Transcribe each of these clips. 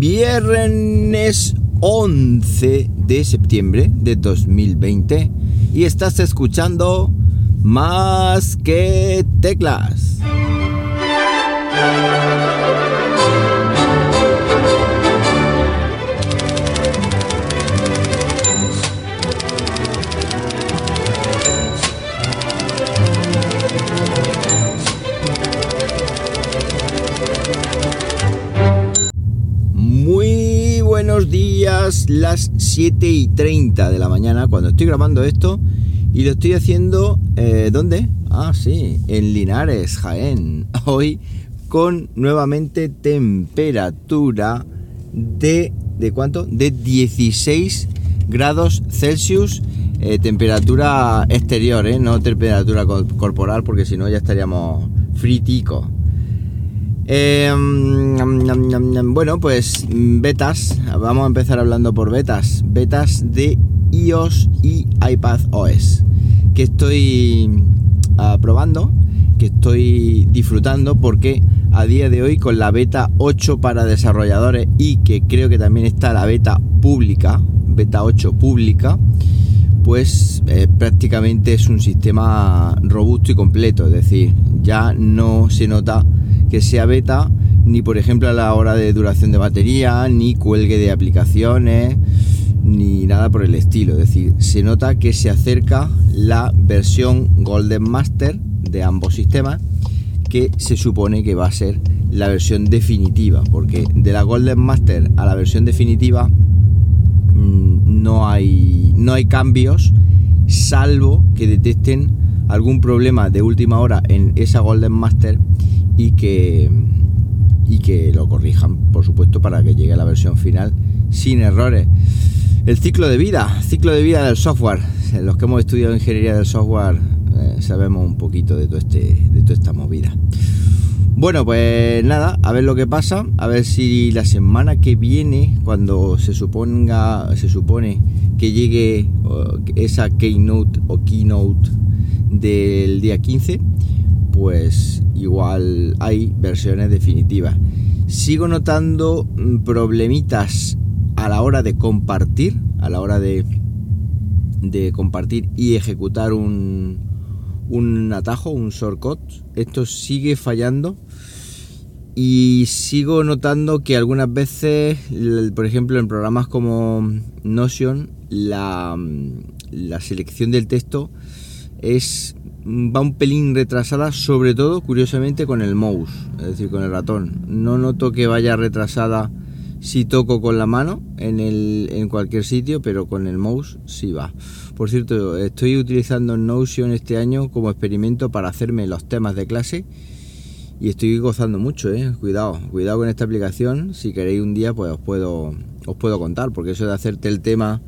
viernes 11 de septiembre de 2020 y estás escuchando más que teclas. Días, las 7 y 30 de la mañana cuando estoy grabando esto y lo estoy haciendo, eh, ¿dónde? Ah, sí, en Linares, Jaén. Hoy con nuevamente temperatura de, ¿de cuánto? De 16 grados Celsius, eh, temperatura exterior, ¿eh? no temperatura corporal, porque si no ya estaríamos friticos. Eh, bueno, pues betas. Vamos a empezar hablando por betas. Betas de iOS y iPad OS. Que estoy uh, probando, que estoy disfrutando porque a día de hoy con la beta 8 para desarrolladores y que creo que también está la beta pública, beta 8 pública, pues eh, prácticamente es un sistema robusto y completo. Es decir, ya no se nota que sea beta, ni por ejemplo a la hora de duración de batería, ni cuelgue de aplicaciones, ni nada por el estilo. Es decir, se nota que se acerca la versión Golden Master de ambos sistemas, que se supone que va a ser la versión definitiva, porque de la Golden Master a la versión definitiva mmm, no hay, no hay cambios, salvo que detecten algún problema de última hora en esa Golden Master y que, y que lo corrijan, por supuesto, para que llegue a la versión final sin errores. El ciclo de vida, ciclo de vida del software. Los que hemos estudiado ingeniería del software eh, sabemos un poquito de, todo este, de toda esta movida. Bueno, pues nada, a ver lo que pasa, a ver si la semana que viene, cuando se suponga, se supone que llegue esa keynote o keynote del día 15, pues igual hay versiones definitivas. Sigo notando mm, problemitas a la hora de compartir, a la hora de, de compartir y ejecutar un, un atajo, un shortcut. Esto sigue fallando y sigo notando que algunas veces, por ejemplo, en programas como Notion, la, la selección del texto es va un pelín retrasada, sobre todo, curiosamente, con el mouse, es decir, con el ratón. No noto que vaya retrasada si toco con la mano en, el, en cualquier sitio, pero con el mouse sí va. Por cierto, estoy utilizando Notion este año como experimento para hacerme los temas de clase y estoy gozando mucho, eh. Cuidado, cuidado con esta aplicación. Si queréis un día, pues os puedo, os puedo contar, porque eso de hacerte el tema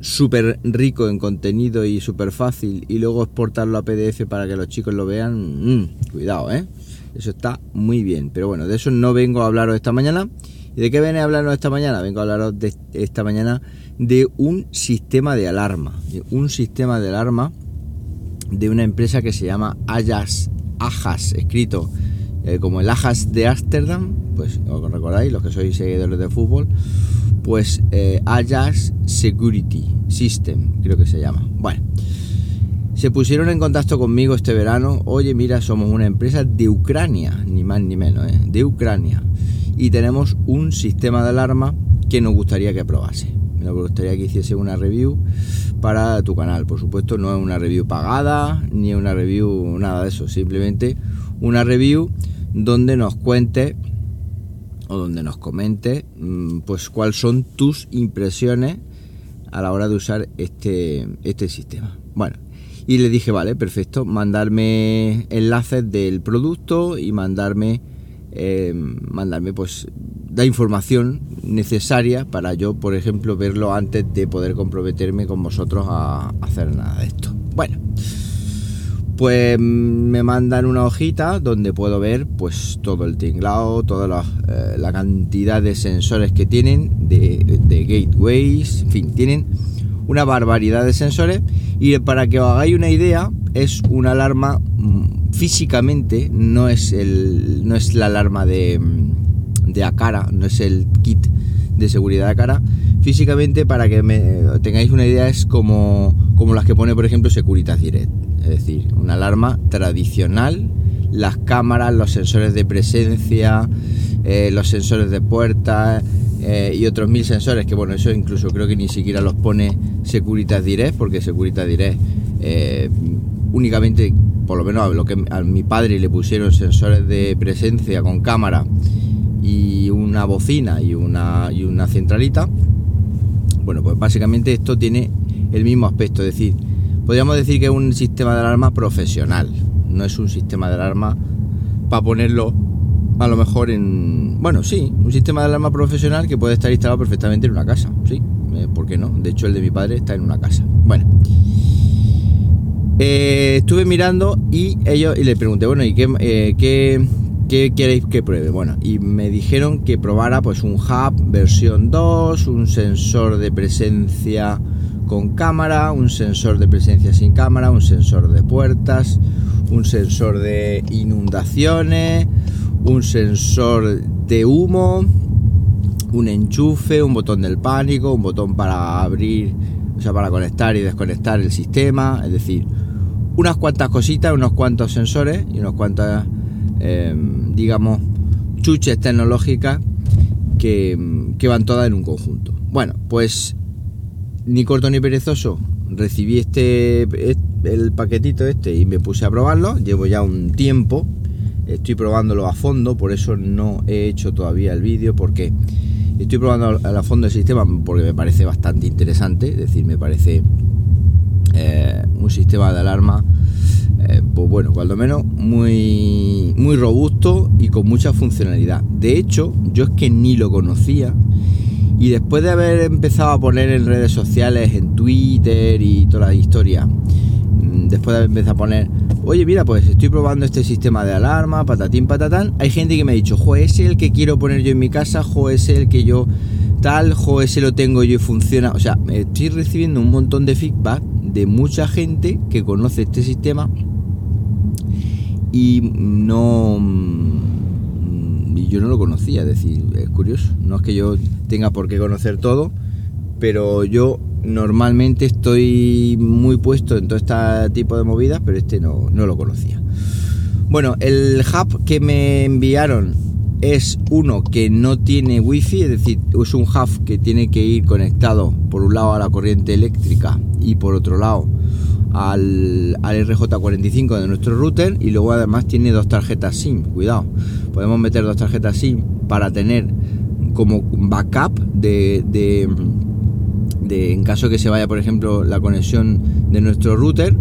súper rico en contenido y súper fácil y luego exportarlo a PDF para que los chicos lo vean, mmm, cuidado, ¿eh? Eso está muy bien. Pero bueno, de eso no vengo a hablaros esta mañana. ¿Y de qué viene a hablarnos esta mañana? Vengo a hablaros de esta mañana de un sistema de alarma. un sistema de alarma de una empresa que se llama Ajas, Ajas escrito eh, como el Ajas de Ámsterdam. Pues os recordáis, los que sois seguidores de fútbol pues eh, Ajax Security System, creo que se llama. Bueno, se pusieron en contacto conmigo este verano. Oye, mira, somos una empresa de Ucrania, ni más ni menos, ¿eh? de Ucrania. Y tenemos un sistema de alarma que nos gustaría que probase. Me gustaría que hiciese una review para tu canal. Por supuesto, no es una review pagada, ni una review, nada de eso. Simplemente una review donde nos cuente o donde nos comente mm, pues cuáles son tus impresiones a la hora de usar este, este sistema. Bueno, y le dije, vale, perfecto, mandarme enlaces del producto y mandarme, eh, mandarme pues la información necesaria para yo, por ejemplo, verlo antes de poder comprometerme con vosotros a hacer nada de esto. Pues me mandan una hojita donde puedo ver pues todo el tinglado, toda la, eh, la cantidad de sensores que tienen, de, gateways, en fin, tienen una barbaridad de sensores y para que os hagáis una idea es una alarma mm, físicamente no es el no es la alarma de, de Acara, no es el kit de seguridad de Acara. Físicamente, para que me, tengáis una idea, es como, como las que pone, por ejemplo, Securitas Direct. Es decir, una alarma tradicional, las cámaras, los sensores de presencia, eh, los sensores de puertas eh, y otros mil sensores, que bueno, eso incluso creo que ni siquiera los pone Securitas Direct, porque Securitas Direct eh, únicamente, por lo menos a, lo que, a mi padre le pusieron sensores de presencia con cámara y una bocina y una, y una centralita. Bueno, pues básicamente esto tiene el mismo aspecto, es decir, podríamos decir que es un sistema de alarma profesional, no es un sistema de alarma para ponerlo a lo mejor en... Bueno, sí, un sistema de alarma profesional que puede estar instalado perfectamente en una casa, sí, eh, ¿por qué no? De hecho el de mi padre está en una casa. Bueno, eh, estuve mirando y ellos y le pregunté, bueno, ¿y qué, eh, qué, qué, queréis que pruebe? Bueno, y me dijeron que probara pues un hub versión 2, un sensor de presencia con cámara, un sensor de presencia sin cámara, un sensor de puertas, un sensor de inundaciones, un sensor de humo, un enchufe, un botón del pánico, un botón para abrir, o sea, para conectar y desconectar el sistema, es decir, unas cuantas cositas, unos cuantos sensores y unos cuantas, em, digamos, chuches tecnológicas que, que van todas en un conjunto. Bueno, pues ni corto ni perezoso, recibí este, el paquetito este y me puse a probarlo. Llevo ya un tiempo, estoy probándolo a fondo, por eso no he hecho todavía el vídeo porque estoy probando a fondo el sistema porque me parece bastante interesante, es decir, me parece eh, un sistema de alarma, eh, pues bueno, cuando menos muy, muy robusto y con mucha funcionalidad. De hecho, yo es que ni lo conocía y después de haber empezado a poner en redes sociales, en Twitter y toda la historia, mm, después de haber empezado a poner, oye, mira, pues estoy probando este sistema de alarma, patatín, patatán, hay gente que me ha dicho, jo, es el que quiero poner yo en mi casa, jo, es el que yo tal, jo, ese lo tengo yo y funciona. O sea, estoy recibiendo un montón de feedback de mucha gente que conoce este sistema y no mm, y yo no lo conocía, es decir, es curioso, no es que yo tenga por qué conocer todo, pero yo normalmente estoy muy puesto en todo este tipo de movidas, pero este no, no lo conocía. Bueno, el hub que me enviaron es uno que no tiene wifi, es decir, es un hub que tiene que ir conectado por un lado a la corriente eléctrica y por otro lado al, RJ45 de nuestro router y luego además tiene dos tarjetas SIM, cuidado, podemos meter dos tarjetas SIM para tener como backup de, de, en caso que se vaya por ejemplo la conexión de nuestro router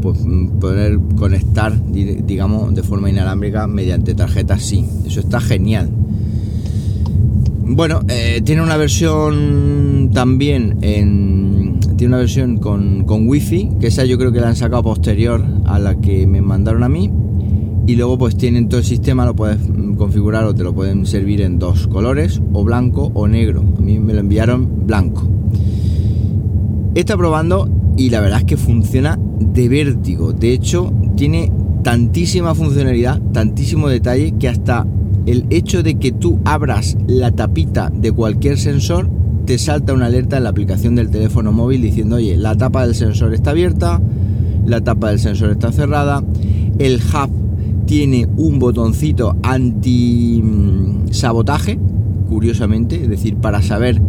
pues, poder conectar, digamos, de forma inalámbrica mediante tarjetas SIM. Eso está genial. Bueno, eh, tiene una versión también en. Tiene una versión con, con Wi-Fi, que esa yo creo que la han sacado posterior a la que me mandaron a mí. Y luego, pues tienen todo el sistema, lo puedes configurar o te lo pueden servir en dos colores, o blanco o negro. A mí me lo enviaron blanco. Está probando y la verdad es que funciona de vértigo. De hecho, tiene tantísima funcionalidad, tantísimo detalle, que hasta el hecho de que tú abras la tapita de cualquier sensor, te salta una alerta en la aplicación del teléfono móvil diciendo, oye, la tapa del sensor está abierta, la tapa del sensor está cerrada, el hub tiene un botoncito anti sabotaje, curiosamente, es decir, para saber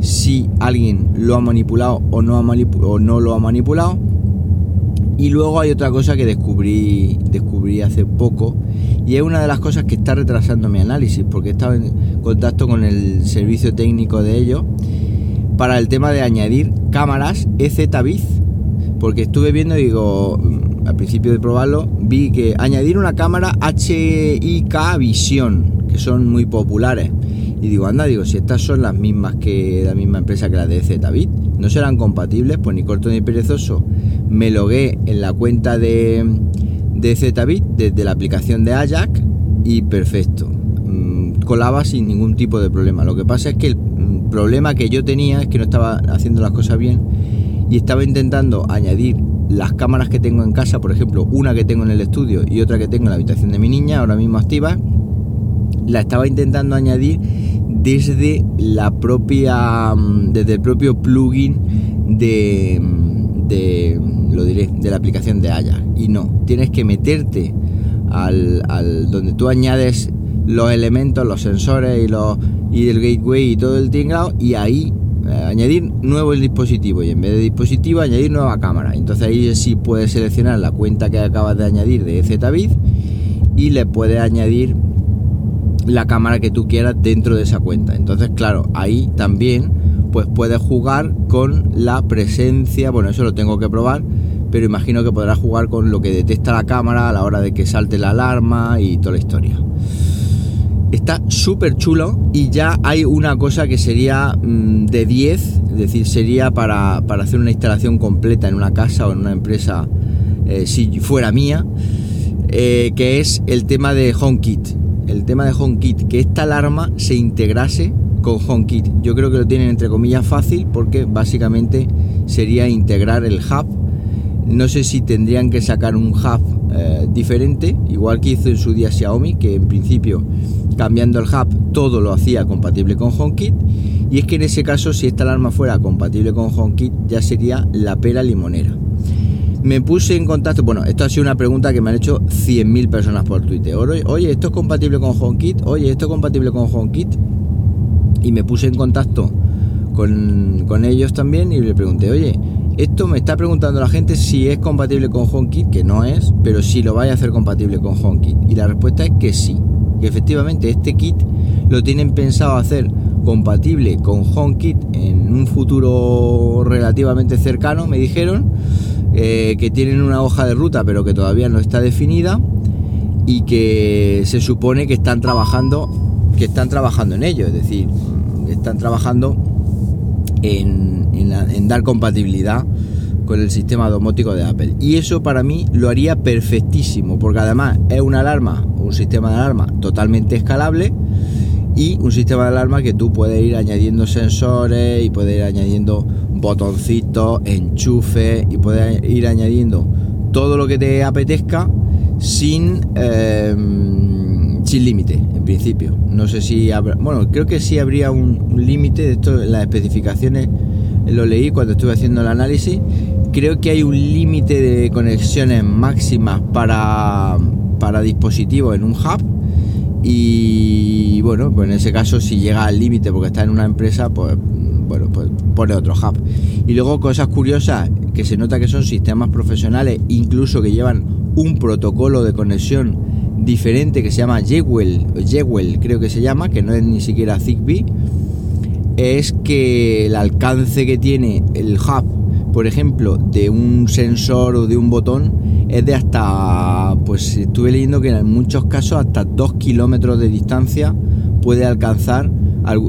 si alguien lo ha manipulado o no, ha o no lo ha manipulado. Y luego hay otra cosa que descubrí, descubrí hace poco y es una de las cosas que está retrasando mi análisis porque he estado en contacto con el servicio técnico de ellos para el tema de añadir cámaras EZ-Biz porque estuve viendo digo, al principio de probarlo, vi que añadir una cámara HIK Visión, que son muy populares. Y digo, anda, digo, si estas son las mismas que la misma empresa que la de Zbit, no serán compatibles, pues ni corto ni perezoso. Me logué en la cuenta de, de Zbit desde la aplicación de Ajax y perfecto. Mm, colaba sin ningún tipo de problema. Lo que pasa es que el mm, problema que yo tenía es que no estaba haciendo las cosas bien y estaba intentando añadir las cámaras que tengo en casa, por ejemplo, una que tengo en el estudio y otra que tengo en la habitación de mi niña, ahora mismo activas la estaba intentando añadir desde la propia mm, desde el propio plugin de, de lo diré de la aplicación de Ajax y no tienes que meterte al, al donde tú añades los elementos los sensores y los y el gateway y todo el tinglado y ahí eh, añadir nuevo el dispositivo. Y en vez de dispositivo añadir nueva cámara. Entonces ahí sí puedes seleccionar la cuenta que acabas de añadir de Zvid y le puedes añadir la cámara que tú quieras dentro de esa cuenta. Entonces, claro, ahí también pues puedes jugar con la presencia, bueno, eso lo tengo que probar, pero imagino que podrás jugar con lo que detecta la cámara a la hora de que salte la alarma y toda la historia. Está súper chulo y ya hay una cosa que sería mm, de 10, es decir, sería para, hacer una instalación completa en una casa o en una empresa, eh, si fuera mía, eh, que es el tema de HomeKit el tema de HomeKit, que esta alarma se integrase con HomeKit. Yo creo que lo tienen entre comillas fácil porque básicamente sería integrar el hub. No sé si tendrían que sacar un hub eh, diferente, igual que hizo en su día Xiaomi, que en principio cambiando el hub todo lo hacía compatible con HomeKit. Y es que en ese caso, si esta alarma fuera compatible con HomeKit, ya sería la pera limonera me puse en contacto, bueno, esto ha sido una pregunta que me han hecho 100.000 personas por Twitter. Oye, ¿esto es compatible con HomeKit? Oye, ¿esto es compatible con HomeKit? Y me puse en contacto con, ellos también y le pregunté, oye, esto me está preguntando la gente si es compatible con HomeKit, que no es, pero si lo vaya a hacer compatible con HomeKit. Y la respuesta es que sí, que efectivamente este kit lo tienen pensado hacer compatible con HomeKit en un futuro relativamente cercano, me dijeron eh, que tienen una hoja de ruta pero que todavía no está definida y que se supone que están trabajando que están trabajando en ello, es decir, están trabajando en, dar compatibilidad con el sistema domótico de Apple. Y eso para mí lo haría perfectísimo, porque además es una alarma, un sistema de alarma totalmente escalable y un sistema de alarma que tú puedes ir añadiendo sensores y puedes ir añadiendo botoncitos, enchufe y puedes ir añadiendo todo lo que te apetezca sin, em, sin límite, en principio. No sé si habrá, bueno, creo que sí habría un, límite de esto las especificaciones, lo leí cuando estuve haciendo el análisis. Creo que hay un límite de conexiones máximas para, para dispositivos en un hub. Y bueno, pues en ese caso, si llega al límite porque está en una empresa, pues bueno, pues pone otro hub. Y luego cosas curiosas, que se nota que son sistemas profesionales, incluso que llevan un protocolo de conexión diferente que se llama Jewel, creo que se llama, que no es ni siquiera Zigbee, es que el alcance que tiene el hub, por ejemplo, de un sensor o de un botón, es de hasta, pues estuve leyendo que en muchos casos hasta 2 kilómetros de distancia puede alcanzar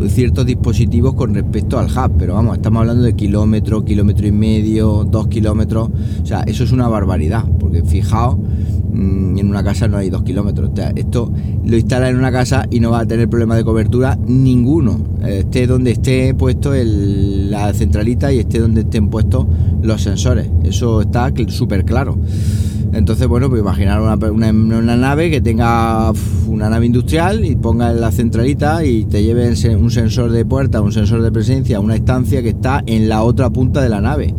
ciertos dispositivos con respecto al hub, pero vamos, estamos hablando de kilómetro, kilómetro y medio, dos kilómetros, o sea, eso es una barbaridad, porque fijaos, mm, en una casa no hay dos kilómetros, esto lo instala en una casa y no va a tener problema de cobertura ninguno, esté donde esté puesto la centralita y esté donde estén puestos los sensores, eso está súper claro. Entonces, bueno, pues imaginar una, nave que tenga una nave industrial y ponga la centralita y te lleve un sensor de puerta, un sensor de presencia, una estancia que está en la otra punta de la nave.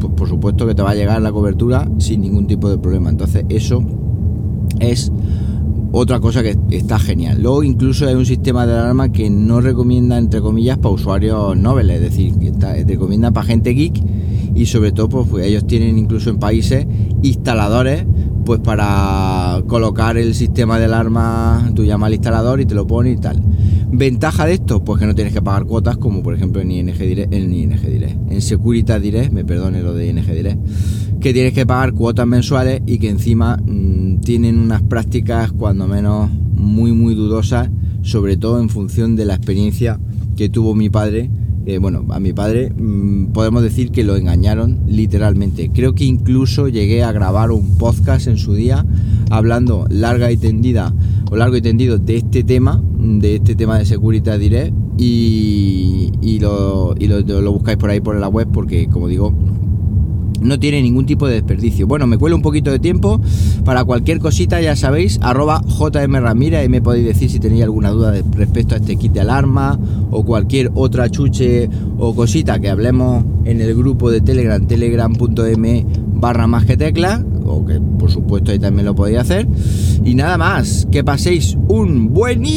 Pues por supuesto que te va a llegar la cobertura sin ningún tipo de problema. Entonces, eso es otra cosa que está genial. Luego incluso hay un sistema de alarma que no recomienda, entre comillas, para usuarios nobles, es decir, que está, recomienda para gente geek y sobre todo pues, pues, ellos tienen incluso en países instaladores pues para colocar el sistema de alarma, tú llamas al instalador y te lo pone y tal. Ventaja de esto, pues que no tienes que pagar cuotas como por ejemplo en ING Direct, en ING Direct, en Securitas Direct, me perdone lo de ING Direct, que tienes que pagar cuotas mensuales y que encima mm, tienen unas prácticas cuando menos muy muy dudosas, sobre todo en función de la experiencia que tuvo mi padre bueno, a mi padre mm, podemos decir que lo engañaron literalmente. Creo que incluso llegué a grabar un podcast en su día hablando larga y tendida o largo y tendido de este tema, de este tema de Securitas Direct y, lo, y lo, buscáis por ahí por la web porque como digo no tiene ningún tipo de desperdicio. Bueno, me cuelo un poquito de tiempo. Para cualquier cosita, ya sabéis, arroba JM Ramírez y me podéis decir si tenéis alguna duda respecto a este kit de alarma o cualquier otra chuche o cosita que hablemos en el grupo de Telegram, telegram.m barra más que tecla, o que por supuesto ahí también lo podéis hacer. Y nada más, que paséis un buenísimo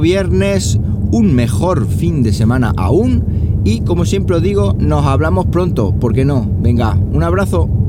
viernes, un mejor fin de semana aún y como siempre os digo, nos hablamos pronto, ¿por qué no? Venga, un abrazo.